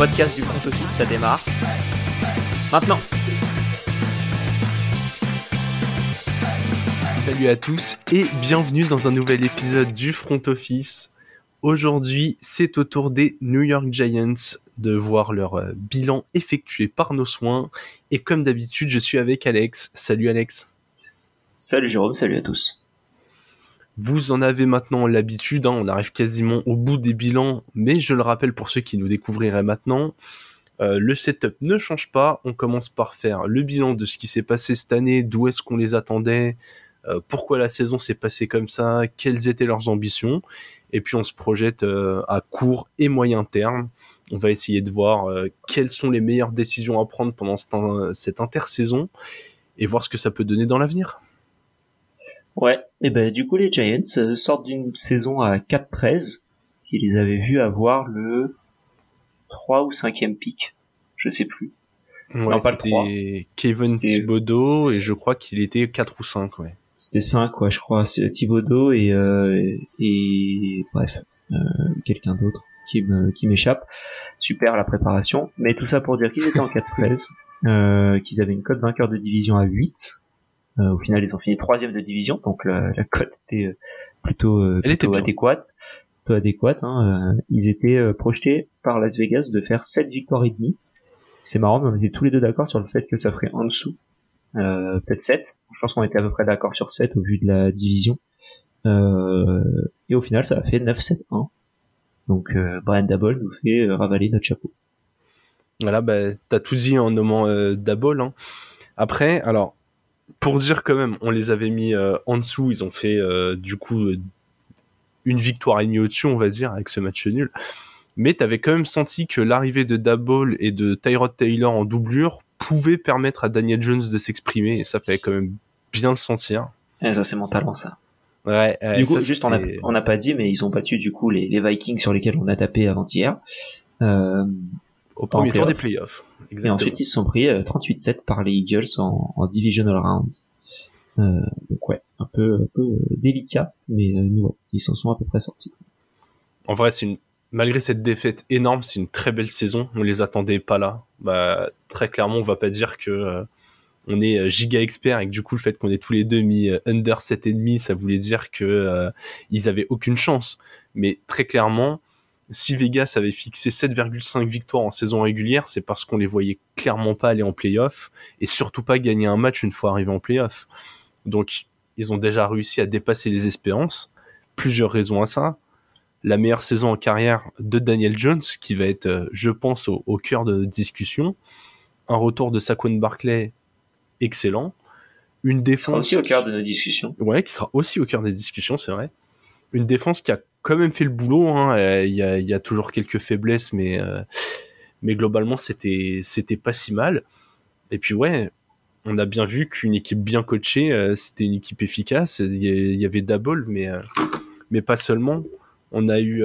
podcast du front office, ça démarre. Maintenant. Salut à tous et bienvenue dans un nouvel épisode du front office. Aujourd'hui, c'est au tour des New York Giants de voir leur euh, bilan effectué par nos soins. Et comme d'habitude, je suis avec Alex. Salut Alex. Salut Jérôme, salut à tous. Vous en avez maintenant l'habitude, hein, on arrive quasiment au bout des bilans, mais je le rappelle pour ceux qui nous découvriraient maintenant, euh, le setup ne change pas, on commence par faire le bilan de ce qui s'est passé cette année, d'où est-ce qu'on les attendait, euh, pourquoi la saison s'est passée comme ça, quelles étaient leurs ambitions, et puis on se projette euh, à court et moyen terme. On va essayer de voir quelles sont les meilleures décisions à prendre pendant cette intersaison et voir ce que ça peut donner dans l'avenir. Ouais, et ben du coup les Giants euh, sortent d'une saison à 4-13 qui les avait vus avoir le 3 ou 5e pick, je sais plus. Ouais, non, pas le 3. Kevin Thibodeau et je crois qu'il était 4 ou 5, ouais. C'était 5, ouais, je crois. Thibodeau et, euh, et bref, euh, quelqu'un d'autre qui me qui m'échappe. Super la préparation, mais tout ça pour dire qu'ils étaient en 4-13, euh, qu'ils avaient une cote vainqueur de division à 8 euh, au final, ils ont fini troisième de division, donc la, cote était euh, plutôt, euh, plutôt adéquate. Plutôt adéquate. Hein, ils étaient projetés par Las Vegas de faire 7 victoires et demie. C'est marrant, mais on était tous les deux d'accord sur le fait que ça ferait en dessous. Euh, peut-être 7. Je pense qu'on était à peu près d'accord sur 7 au vu de la division. Euh, et au final, ça a fait 9-7-1. Donc euh, Brian Dabol nous fait ravaler notre chapeau. Voilà, bah, t'as tout dit en nommant Dabol. Hein. Après, alors, pour dire quand même, on les avait mis euh, en dessous, ils ont fait euh, du coup euh, une victoire et demie au-dessus, on va dire, avec ce match nul. Mais tu avais quand même senti que l'arrivée de Dabble et de Tyrod Taylor en doublure pouvait permettre à Daniel Jones de s'exprimer, et ça fallait quand même bien le sentir. Et ça, c'est mon talent, ça. Ouais, du coup, juste, on n'a pas dit, mais ils ont battu du coup les, les Vikings sur lesquels on a tapé avant-hier. Euh, au premier tour des playoffs. Et ensuite, ils se sont pris 38-7 euh, par les Eagles en, en divisional round. Euh, donc ouais, un peu, un peu euh, délicat, mais euh, ils s'en sont à peu près sortis. En vrai, c'est une malgré cette défaite énorme, c'est une très belle saison. On les attendait pas là. Bah, très clairement, on va pas dire que on est giga expert et que du coup le fait qu'on ait tous les deux mis under demi, ça voulait dire que ils avaient aucune chance. Mais très clairement, si Vegas avait fixé 7,5 victoires en saison régulière, c'est parce qu'on les voyait clairement pas aller en playoff et surtout pas gagner un match une fois arrivé en playoff. Donc, ils ont déjà réussi à dépasser les espérances. Plusieurs raisons à ça. La meilleure saison en carrière de Daniel Jones, qui va être, euh, je pense, au, cœur de discussion. Un retour de Saquon Barclay excellent. Une défense. Qui sera aussi au cœur de nos discussions. Ouais, qui sera aussi au cœur des discussions, c'est vrai. Une défense qui a quand même fait le boulot. Hein. Euh, il y, a, y, a, toujours quelques faiblesses, mais euh, mais globalement c'était c'était pas si mal. Et puis ouais, on a bien vu qu'une équipe bien coachée, euh, c'était une équipe efficace. Il y, avait Dabol, mais mais pas seulement. On a eu,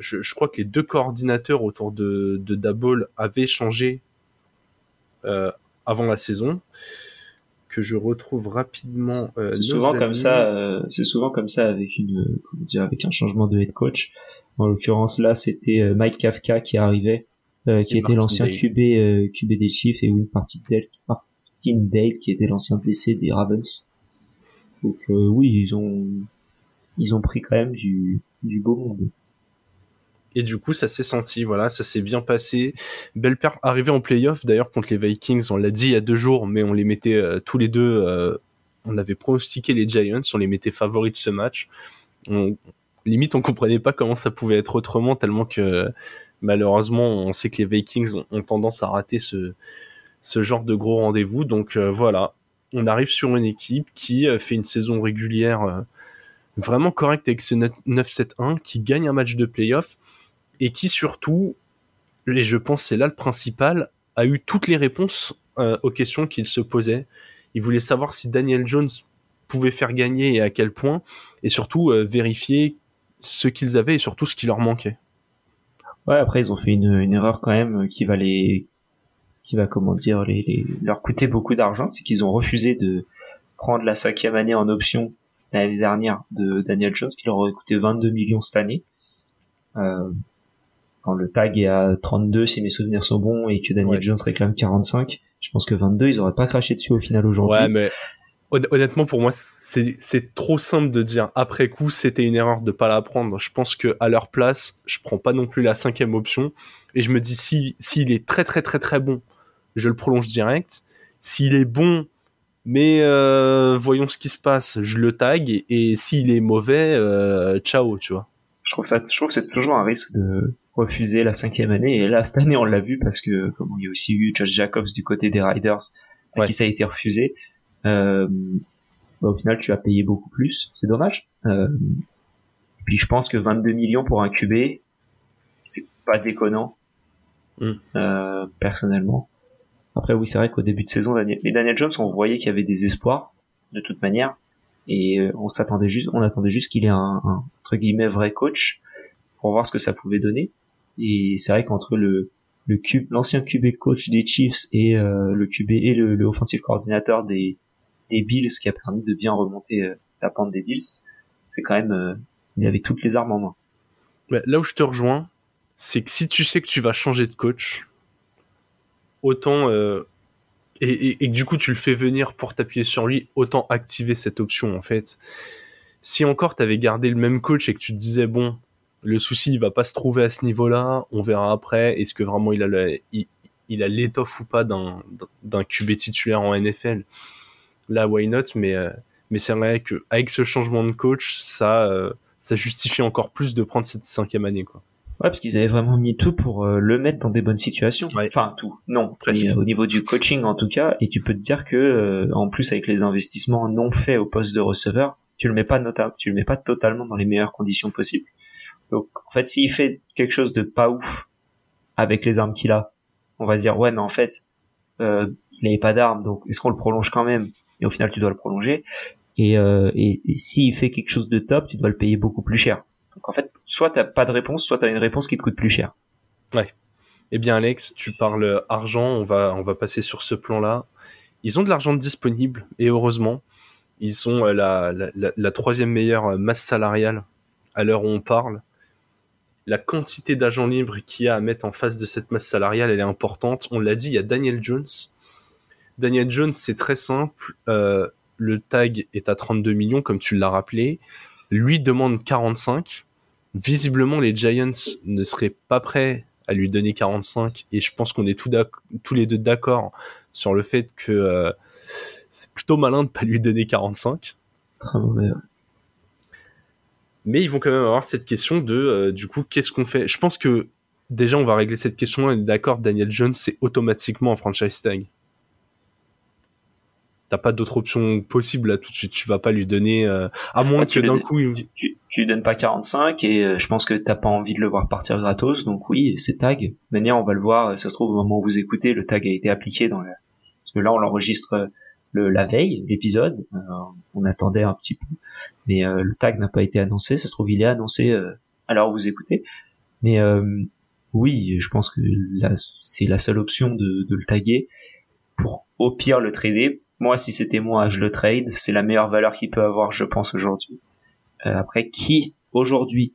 je, je, crois que les deux coordinateurs autour de, de Dabol avaient changé avant la saison que je retrouve rapidement. Euh, c'est souvent comme ça. Euh, c'est souvent comme ça avec une, comment dire, avec un changement de head coach. En l'occurrence là, c'était euh, Mike Kafka qui arrivait, qui était l'ancien QB QB des Chiefs et une partie Dale, Dale qui était l'ancien blessé des Ravens. Donc oui, ils ont ils ont pris quand même du du beau monde. Et du coup, ça s'est senti, voilà, ça s'est bien passé. Belle paire arrivée en playoff, d'ailleurs, contre les Vikings, on l'a dit il y a deux jours, mais on les mettait euh, tous les deux, euh, on avait pronostiqué les Giants, on les mettait favoris de ce match. On, limite, on comprenait pas comment ça pouvait être autrement, tellement que malheureusement, on sait que les Vikings ont, tendance à rater ce, ce genre de gros rendez-vous. Donc euh, voilà, on arrive sur une équipe qui fait une saison régulière vraiment correcte avec ce 9-7-1, qui gagne un match de playoff et qui surtout, et je pense c'est là le principal, a eu toutes les réponses euh, aux questions qu'il se posait. Il voulait savoir si Daniel Jones pouvait faire gagner et à quel point, et surtout euh, vérifier ce qu'ils avaient et surtout ce qui leur manquait. Ouais, après ils ont fait une, erreur quand même qui va les, qui va comment dire, les leur coûter beaucoup d'argent, c'est qu'ils ont refusé de prendre la cinquième année en option l'année dernière de Daniel Jones, qui leur aurait coûté 22 millions cette année. Euh, quand le tag est à 32 si mes souvenirs sont bons et que Daniel Jones réclame 45, je pense que 22 ils auraient pas craché dessus au final aujourd'hui. Ouais, mais honnêtement pour moi c'est trop simple de dire après coup c'était une erreur de pas la prendre. Je pense que à leur place je prends pas non plus la cinquième option et je me dis si s'il est très très très très bon je le prolonge direct. S'il est bon mais euh, voyons ce qui se passe, je le tag et, et s'il est mauvais, euh, ciao, tu vois. Je trouve ça, je trouve que c'est toujours un risque de refuser la cinquième année. Et là, cette année, on l'a vu parce que, comme il y a aussi eu Josh Jacobs du côté des Riders, à qui ça a été refusé. Euh, bah, au final, tu as payé beaucoup plus. C'est dommage. Euh, puis je pense que 22 millions pour un QB, c'est pas déconnant. Mm. Euh, personnellement. Après, oui, c'est vrai qu'au début de saison, Daniel, mais Daniel Jones, on voyait qu'il y avait des espoirs, de toute manière. Et euh, on s'attendait juste, on attendait juste qu'il ait un, un, entre guillemets, vrai coach pour voir ce que ça pouvait donner. Et c'est vrai qu'entre le, le cube, l'ancien QB coach des Chiefs et euh, le QB et le, le offensive coordinateur des, des Bills qui a permis de bien remonter euh, la pente des Bills, c'est quand même, euh, il avait toutes les armes en main. là où je te rejoins, c'est que si tu sais que tu vas changer de coach, autant et, et, et, que du coup tu le fais venir pour t'appuyer sur lui, autant activer cette option en fait. Si encore tu avais gardé le même coach et que tu te disais bon, le souci, il va pas se trouver à ce niveau-là. On verra après. Est-ce que vraiment il a le, il, a l'étoffe ou pas d'un d'un QB titulaire en NFL Là, why not? Mais euh, mais c'est vrai que avec ce changement de coach, ça euh, ça justifie encore plus de prendre cette cinquième année, quoi. Ouais, parce qu'ils avaient vraiment mis tout pour euh, le mettre dans des bonnes situations. Enfin, tout. Non, presque. au niveau du coaching, en tout cas. Et tu peux te dire que, en plus, avec les investissements non faits au poste de receveur, tu le mets pas notable, tu le mets pas totalement dans les meilleures conditions possibles. Donc en fait, s'il fait quelque chose de pas ouf avec les armes qu'il a, on va se dire ouais, mais en fait, euh, il n'avait pas d'armes, donc est-ce qu'on le prolonge quand même? Et au final, tu dois le prolonger. Et, euh, et, s'il fait quelque chose de top, tu dois le payer beaucoup plus cher. Donc en fait, soit t'as pas de réponse, soit t'as une réponse qui te coûte plus cher. Ouais. Eh bien Alex, tu parles argent, on va on va passer sur ce plan-là. Ils ont de l'argent disponible et heureusement, ils ont euh, la, la, la troisième meilleure masse salariale à l'heure où on parle la quantité d'agents libres qu'il y a à mettre en face de cette masse salariale, elle est importante. On l'a dit, il y a Daniel Jones. Daniel Jones, c'est très simple. Euh, le tag est à 32 millions, comme tu l'as rappelé. Lui demande 45. Visiblement, les Giants ne seraient pas prêts à lui donner 45. Et je pense qu'on est tous les deux d'accord sur le fait que euh, c'est plutôt malin de pas lui donner 45. C'est très mauvais. Mais ils vont quand même avoir cette question de, euh, du coup, qu'est-ce qu'on fait? Je pense que déjà, on va régler cette question. On est d'accord, Daniel Jones, c'est automatiquement un franchise tag. T'as pas d'autre option possible là tout de suite. Tu vas pas lui donner, euh, à moins que d'un coup, tu, tu, tu, donnes pas 45 et euh, je pense que t'as pas envie de le voir partir gratos. Donc oui, c'est tag. Manière, on va le voir. Ça se trouve au moment où vous écoutez, le tag a été appliqué dans le... parce que là, on l'enregistre le la veille, l'épisode. on attendait un petit peu mais euh, le tag n'a pas été annoncé. Ça se trouve, il est annoncé euh, alors vous écoutez. Mais euh, oui, je pense que c'est la seule option de, de, le taguer pour au pire le trader. Moi, si c'était moi, je le trade. C'est la meilleure valeur qu'il peut avoir, je pense, aujourd'hui. après, qui aujourd'hui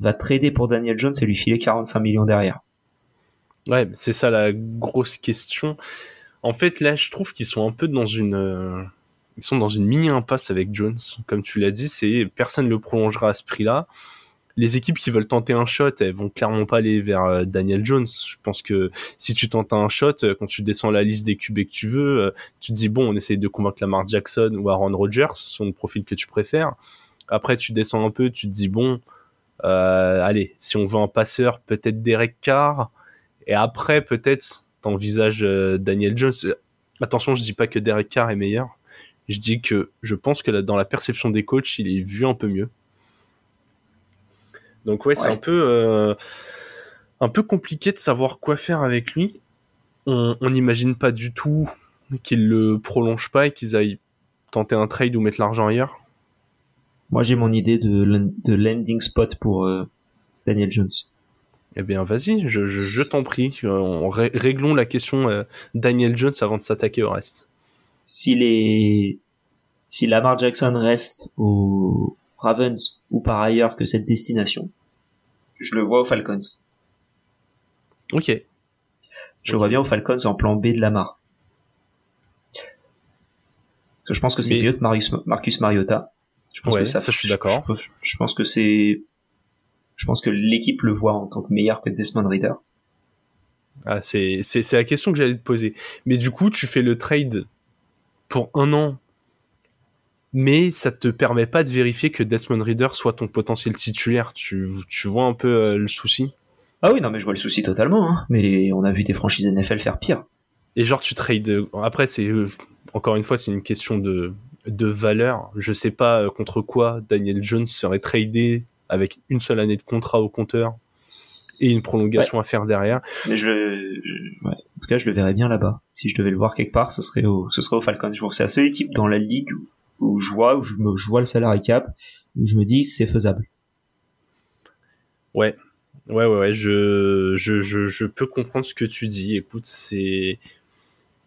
va trader pour Daniel Jones et lui filer 45 millions derrière Ouais, c'est ça la grosse question. En fait, là, je trouve qu'ils sont un peu dans une ils sont dans une mini impasse avec Jones. Comme tu l'as dit, c'est personne le prolongera à ce prix-là. Les équipes qui veulent tenter un shot, elles vont clairement pas aller vers euh, Daniel Jones. Je pense que si tu tentes un shot, euh, quand tu descends la liste des QB que tu veux, euh, tu te dis bon, on essaye de convaincre Lamar Jackson ou Aaron Rodgers, sont le profil que tu préfères. Après, tu descends un peu, tu te dis bon, euh, allez, si on veut un passeur, peut-être Derek Carr. Et après, peut-être, t'envisages Daniel Jones. Attention, je dis pas que Derek Carr est meilleur je dis que je pense que dans la perception des coachs, il est vu un peu mieux. Donc ouais, c'est un peu euh, un peu compliqué de savoir quoi faire avec lui. On n'imagine pas du tout qu'ils le prolongent pas et qu'ils aillent tenter un trade ou mettre l'argent ailleurs. Moi, j'ai mon idée de, de landing spot pour euh, Daniel Jones. Eh bien, vas-y, je, je, t'en prie. On réglons la question euh, Daniel Jones avant de s'attaquer au reste si les si Lamar Jackson reste aux Ravens ou par ailleurs que cette destination, je le vois aux Falcons. Ok. Je vois bien aux Falcons en plan B de Lamar. Parce que je pense que c'est mieux que Marius, Marcus Mariota. Je pense que ça, je suis d'accord. Je, pense que c'est, je pense que l'équipe le voit en tant que meilleur que Desmond Reader. Ah, c'est, c'est, c'est la question que j'allais te poser. Mais du coup, tu fais le trade pour un an, mais ça te permet pas de vérifier que Desmond Reader soit ton potentiel titulaire. Tu, tu vois un peu euh, le souci? Ah oui, non, mais je vois le souci totalement. Hein. Mais on a vu des franchises NFL faire pire. Et genre, tu trades. Après, c'est euh, encore une fois, c'est une question de de valeur. Je sais pas euh, contre quoi Daniel Jones serait tradé avec une seule année de contrat au compteur et une prolongation à faire derrière. Mais je, ouais. en tout cas, je le verrais bien là-bas. Si je devais le voir quelque part, ce serait au, ce serait au Falcons. Je c'est la seule équipe dans la ligue où, je vois, où je, me, je vois le salarié cap, où je me dis c'est faisable. Ouais, ouais, ouais, ouais. Je, je, je, je peux comprendre ce que tu dis. Écoute, c'est,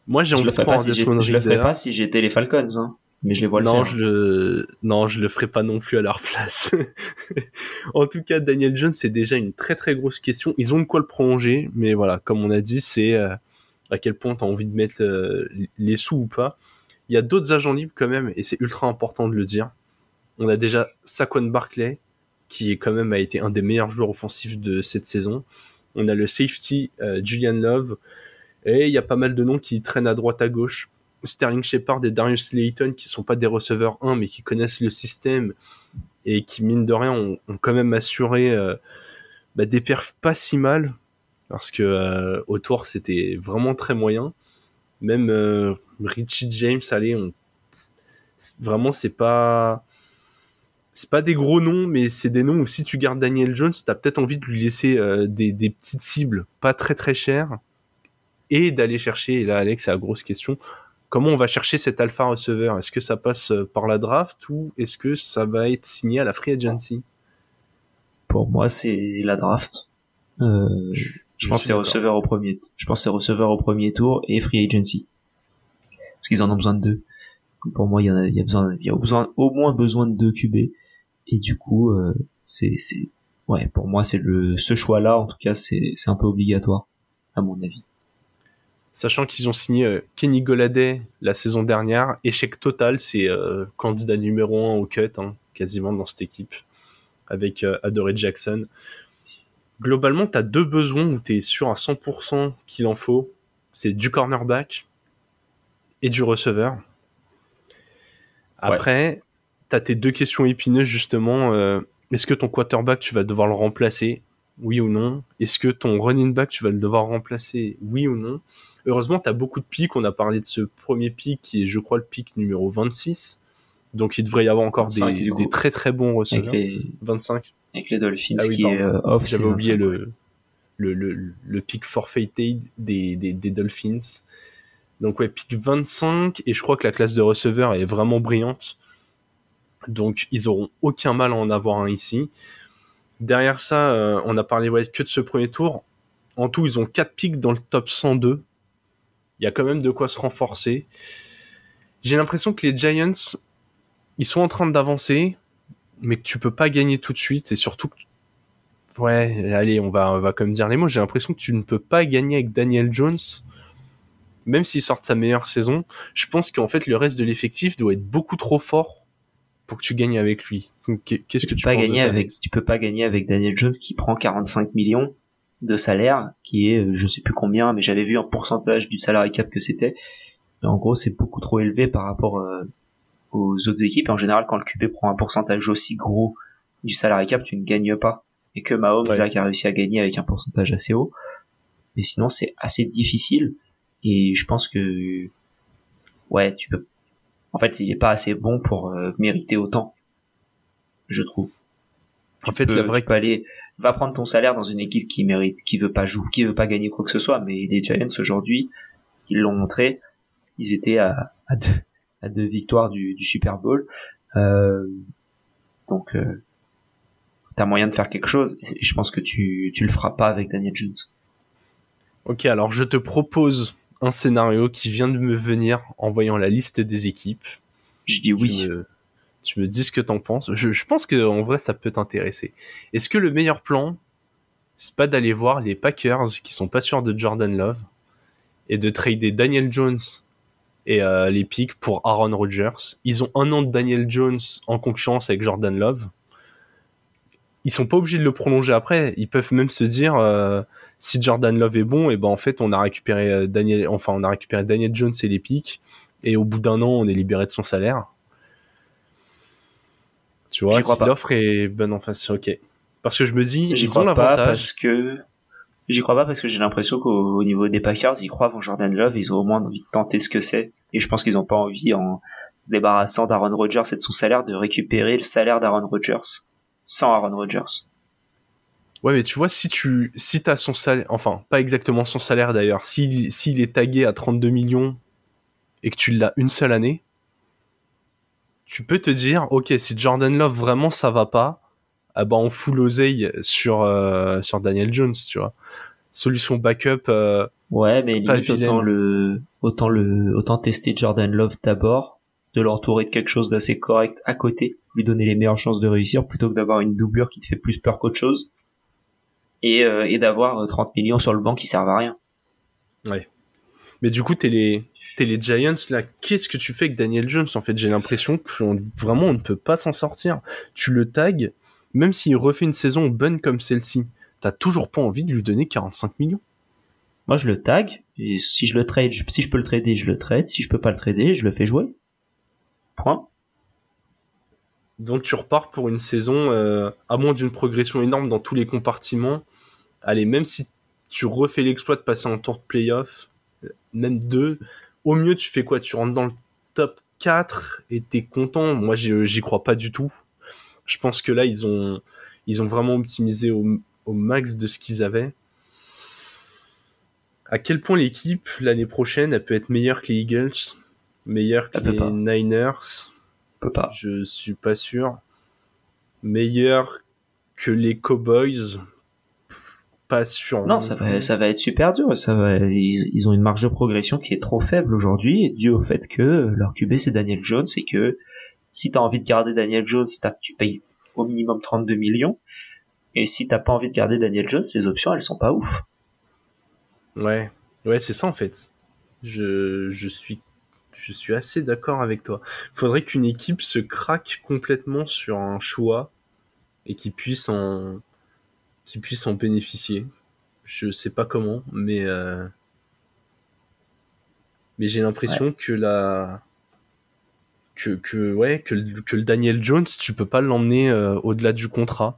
moi j'ai envie de prendre si Je le ferais pas si j'étais les Falcons. Hein mais je les vois non, le faire. Je Non, je le ferai pas non plus à leur place. en tout cas, Daniel Jones, c'est déjà une très très grosse question. Ils ont de quoi le prolonger, mais voilà, comme on a dit, c'est euh, à quel point tu as envie de mettre euh, les sous ou pas. Il y a d'autres agents libres quand même, et c'est ultra important de le dire. On a déjà Saquon Barclay, qui quand même a été un des meilleurs joueurs offensifs de cette saison. On a le safety euh, Julian Love, et il y a pas mal de noms qui traînent à droite à gauche. Sterling Shepard et Darius Layton qui sont pas des receveurs 1 mais qui connaissent le système et qui mine de rien ont, quand même assuré euh, bah, des perfs pas si mal parce que euh, autour c'était vraiment très moyen. Même euh, Richie James allez on vraiment c'est pas c'est pas des gros noms mais c'est des noms où si tu gardes Daniel Jones t'as peut-être envie de lui laisser des, des petites cibles pas très très chères et d'aller chercher et là Alex c'est la grosse question comment on va chercher cet alpha receveur? Est-ce que ça passe euh, par la draft ou est-ce que ça va être signé à la free agency? Pour moi, c'est la draft. Euh, pense c'est receveur au premier. Je pense c'est receveur au premier tour et free agency. Parce qu'ils en ont besoin de deux. Pour moi, il y, a, il y a besoin, il y a besoin, au moins besoin de deux QB. Et du coup, euh, c'est, c'est, ouais, pour moi, c'est le, ce choix-là, en tout cas, c'est, c'est un peu obligatoire, à mon avis sachant qu'ils ont signé euh, Kenny Goladay la saison dernière. Échec total, c'est euh, candidat numéro un au cut, hein, quasiment dans cette équipe, avec euh, Jackson. Globalement, tu as deux besoins où tu es sûr à 100% qu'il en faut. C'est du cornerback et du receveur. Après, tu as tes deux questions épineuses, justement. Est-ce que ton quarterback, tu vas devoir le remplacer? Oui ou non Est-ce que ton running back, tu vas le devoir remplacer? Oui ou non Heureusement, tu as beaucoup de pics. On a parlé de ce premier pic qui est, je crois, le pic numéro 26. Donc, il devrait y avoir encore des, très très bons receveurs. les... 25. Avec les Dolphins ah qui est euh, off. J'avais oublié le, le, le, le pic forfeited des, des, des, Dolphins. Donc, ouais, pic 25. Et je crois que la classe de receveurs est vraiment brillante. Donc, ils auront aucun mal à en avoir un ici. Derrière ça, euh, on a parlé ouais, que de ce premier tour. En tout, ils ont 4 pics dans le top 102 il y a quand même de quoi se renforcer. J'ai l'impression que les Giants, ils sont en train d'avancer, mais que tu peux pas gagner tout de suite, et surtout ouais, allez, on va, on va comme dire les mots, j'ai l'impression que tu ne peux pas gagner avec Daniel Jones, même s'il sort de sa meilleure saison. Je pense qu'en fait, le reste de l'effectif doit être beaucoup trop fort pour que tu gagnes avec lui. Qu'est-ce que tu, peux pas gagner avec, tu peux pas gagner avec Daniel Jones qui prend 45 millions de salaire, qui est euh, je sais plus combien, mais j'avais vu un pourcentage du salaire cap que c'était. En gros, c'est beaucoup trop élevé par rapport euh, aux autres équipes. En général, quand le QB prend un pourcentage aussi gros du salaire cap, tu ne gagnes pas. Et que Mahomes là qui a réussi à gagner avec un pourcentage assez haut. Mais sinon, c'est assez difficile. Et je pense que ouais, tu peux. En fait, il est pas assez bon pour euh, mériter autant, je trouve. en fait, la vraie... tu aller va prendre ton salaire dans une équipe qui mérite, qui veut pas jouer, qui veut pas gagner quoi que ce soit. Mais les Giants aujourd'hui, ils l'ont montré, ils étaient à, à, deux, à deux victoires du, du Super Bowl. Euh, donc, euh, t'as moyen de faire quelque chose. Et je pense que tu, tu le feras pas avec Daniel Jones. Ok, alors je te propose un scénario qui vient de me venir en voyant la liste des équipes. Je dis oui tu me dis ce que t'en penses. Je, je pense que en vrai ça peut t'intéresser. Est-ce que le meilleur plan, c'est pas d'aller voir les Packers qui sont pas sûrs de Jordan Love et de trader Daniel Jones et euh, les picks pour Aaron Rodgers. Ils ont un an de Daniel Jones en concurrence avec Jordan Love. Ils sont pas obligés de le prolonger après. Ils peuvent même se dire euh, si Jordan Love est bon, et ben en fait on a récupéré euh, Daniel, enfin on a récupéré Daniel Jones et les picks et au bout d'un an on est libéré de son salaire. Tu vois, si l'offre est bonne en face, ok. Parce que je me dis, ils ont l'avantage. Parce que J'y crois pas parce que j'ai l'impression qu'au niveau des Packers, ils croient en Jordan Love, ils ont au moins envie de tenter ce que c'est. Et je pense qu'ils ont pas envie, en se débarrassant d'Aaron Rodgers et de son salaire, de récupérer le salaire d'Aaron Rodgers sans Aaron Rodgers. Ouais, mais tu vois, si tu, si t'as son salaire, enfin, pas exactement son salaire d'ailleurs, s'il est tagué à 32 millions et que tu l'as une seule année, tu peux te dire, ok, si Jordan Love vraiment ça va pas, ah bah on fout l'oseille sur euh, sur Daniel Jones, tu vois. Solution backup. Euh, ouais, mais limite, autant le autant le autant tester Jordan Love d'abord, de l'entourer de quelque chose d'assez correct à côté, lui donner les meilleures chances de réussir plutôt que d'avoir une doublure qui te fait plus peur qu'autre chose et euh, et d'avoir 30 millions sur le banc qui servent à rien. Ouais. Mais du coup, t'es les t'es les Giants là. Qu'est-ce que tu fais avec Daniel Jones En fait, j'ai l'impression que vraiment on ne peut pas s'en sortir. Tu le tags même s'il refait une saison bonne comme celle-ci, t'as toujours pas envie de lui donner 45 millions. Moi, je le tag, et si je le trade, si je peux le trader, je le trade, si je peux pas le trader, je le fais jouer. Point. Donc tu repars pour une saison, euh, à moins d'une progression énorme dans tous les compartiments. Allez, même si tu refais l'exploit de passer en tour de playoff, même deux, au mieux tu fais quoi? Tu rentres dans le top 4 et t'es content. Moi, j'y crois pas du tout. Je pense que là, ils ont, ils ont vraiment optimisé au, max de ce qu'ils avaient. À quel point l'équipe, l'année prochaine, elle peut être meilleure que les Eagles, meilleure que les Niners? Peut pas. Je suis pas sûr. Meilleure que les Cowboys? Pas sûr. Non, ça va, ça va être super dur. Ça va, ils, ont une marge de progression qui est trop faible aujourd'hui, dû au fait que leur QB c'est Daniel Jones et que si t'as envie de garder Daniel Jones, tu payes au minimum 32 millions. Et si t'as pas envie de garder Daniel Jones, les options elles sont pas ouf. Ouais, ouais, c'est ça en fait. Je, je suis je suis assez d'accord avec toi. Faudrait qu'une équipe se craque complètement sur un choix et qui puisse en qui puisse en bénéficier. Je sais pas comment, mais euh, mais j'ai l'impression que la que, que ouais que, que, le Daniel Jones tu peux pas l'emmener euh, au-delà du contrat.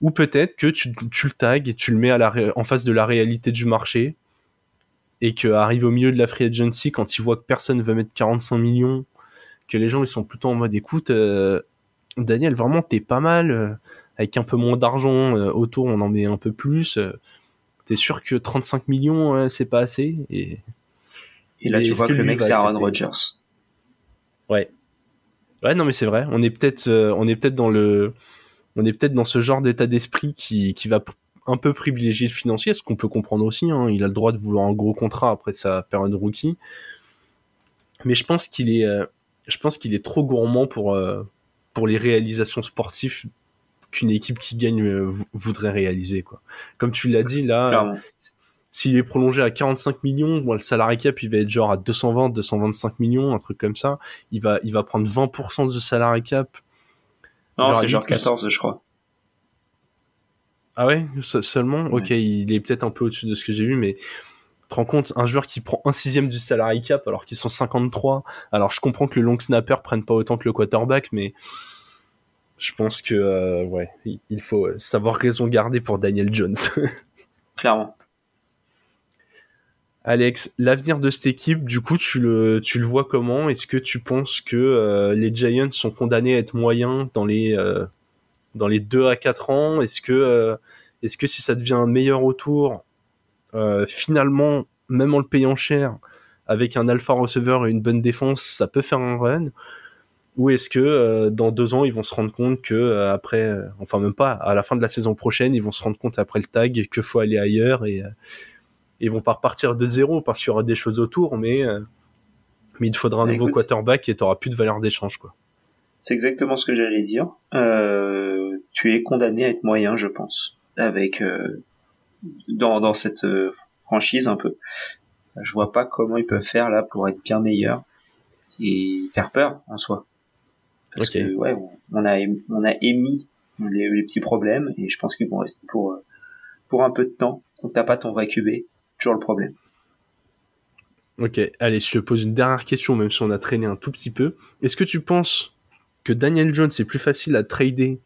Ou peut-être que tu, tu le tags et tu le mets à la en face de la réalité du marché. Et que arrive au milieu de la free agency quand il voit que personne veut mettre 45 millions que les gens ils sont plutôt en mode écoute euh, Daniel vraiment t'es pas mal euh, avec un peu moins d'argent autour on en met un peu plus t'es sûr que 35 millions c'est pas assez? Et et là tu vois que, le mec c'est Aaron Rodgers. Ouais Ouais, non, mais c'est vrai. On est peut-être, euh, on est peut-être dans le, on est peut-être dans ce genre d'état d'esprit qui, qui va un peu privilégier le financier, ce qu'on peut comprendre aussi. Hein. Il a le droit de vouloir un gros contrat après sa période rookie. Mais je pense qu'il est, euh, je pense qu'il est trop gourmand pour, euh, pour les réalisations sportives qu'une équipe qui gagne voudrait réaliser, quoi. Comme tu l'as dit, là, s'il est prolongé à 45 millions, bon, le salarié cap il va être genre à 220, 225 millions, un truc comme ça. Il va, il va prendre 20% de ce salarié cap. Non, c'est genre 14, je crois. Ah ouais, seulement? Ok, il est peut-être un peu au-dessus de ce que j'ai vu, mais tu te rends compte, un joueur qui prend un sixième du salarié cap alors qu'ils sont 53. Alors je comprends que le long snapper prenne pas autant que le quarterback, mais je pense que euh, ouais, il faut savoir raison garder pour Daniel Jones. Clairement. Alex, l'avenir de cette équipe, du coup, tu le, tu le vois comment? Est-ce que tu penses que euh, les Giants sont condamnés à être moyens dans les, euh, dans les 2 à 4 ans? Est-ce que, euh, est-ce que si ça devient un meilleur autour, finalement, même en le payant cher, avec un alpha receiver et une bonne défense, ça peut faire un run? Ou est-ce que dans deux ans, ils vont se rendre compte que après, enfin même pas, à la fin de la saison prochaine, ils vont se rendre compte après le tag qu'il faut aller ailleurs et ils vont pas repartir de zéro parce qu'il y aura des choses autour, mais, euh, mais il te faudra un bah, nouveau quarterback et tu n'auras plus de valeur d'échange. quoi. C'est exactement ce que j'allais dire. Euh, tu es condamné à être moyen, je pense, avec euh, dans, dans cette franchise un peu. Je vois pas comment ils peuvent faire là pour être bien meilleurs et faire peur en soi. Parce que ouais, on a on a émis les, petits problèmes et je pense qu'ils vont rester pour pour un peu de temps. Donc t'as pas ton vrai QB, toujours le problème. Ok, allez, je te pose une dernière question, même si on a traîné un tout petit peu. Est-ce que tu penses que Daniel Jones est plus facile à trader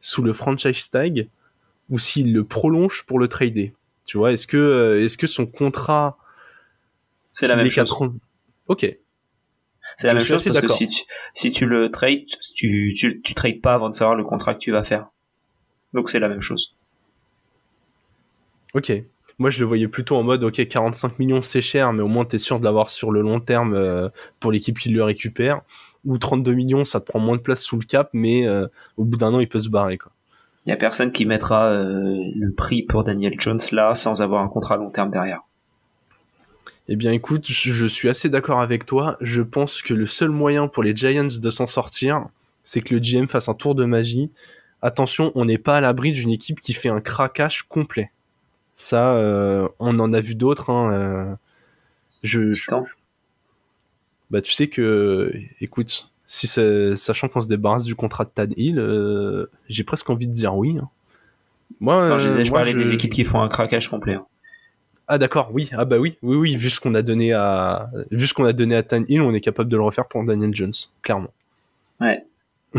sous le franchise tag ou s'il le prolonge pour le trader? Tu vois, est-ce que, euh, est-ce que son contrat. C'est la même chose. Ok. C'est la même chose parce que si tu, si tu le trades, tu, tu, tu trades pas avant de savoir le contrat que tu vas faire. Donc c'est la même chose. Ok. Moi, je le voyais plutôt en mode, ok, 45 millions, c'est cher, mais au moins, tu es sûr de l'avoir sur le long terme euh, pour l'équipe qui le récupère. Ou 32 millions, ça te prend moins de place sous le cap, mais euh, au bout d'un an, il peut se barrer. Quoi. Il y a personne qui mettra euh, le prix pour Daniel Jones là sans avoir un contrat long terme derrière. Eh bien, écoute, je suis assez d'accord avec toi. Je pense que le seul moyen pour les Giants de s'en sortir, c'est que le GM fasse un tour de magie. Attention, on n'est pas à l'abri d'une équipe qui fait un craquage complet. Ça, euh, on en a vu d'autres. Hein, euh, je, bah, tu sais que, écoute, si sachant qu'on se débarrasse du contrat de Tad Hill, euh, j'ai presque envie de dire oui. Hein. Moi, je, je parlais des équipes qui font un craquage complet. Hein. Ah d'accord, oui, ah bah oui, oui, oui, vu ce qu'on a donné à, vu ce qu'on a donné à Tan Hill, on est capable de le refaire pour Daniel Jones, clairement. Ouais.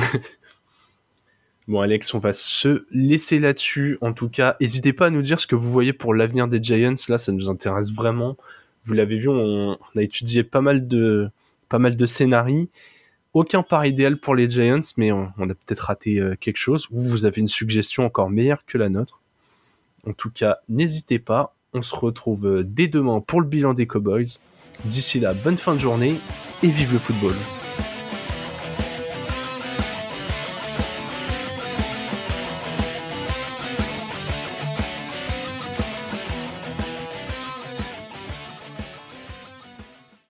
Bon Alex, on va se laisser là-dessus. En tout cas, n'hésitez pas à nous dire ce que vous voyez pour l'avenir des Giants. Là, ça nous intéresse vraiment. Vous l'avez vu, on, a étudié pas mal de pas mal de scénarios. Aucun part idéal pour les Giants, mais on, a peut-être raté euh, quelque chose. Ou vous avez une suggestion encore meilleure que la nôtre. En tout cas, n'hésitez pas. On se retrouve euh, dès demain pour le bilan des Cowboys. D'ici là, bonne fin de journée et vive le football.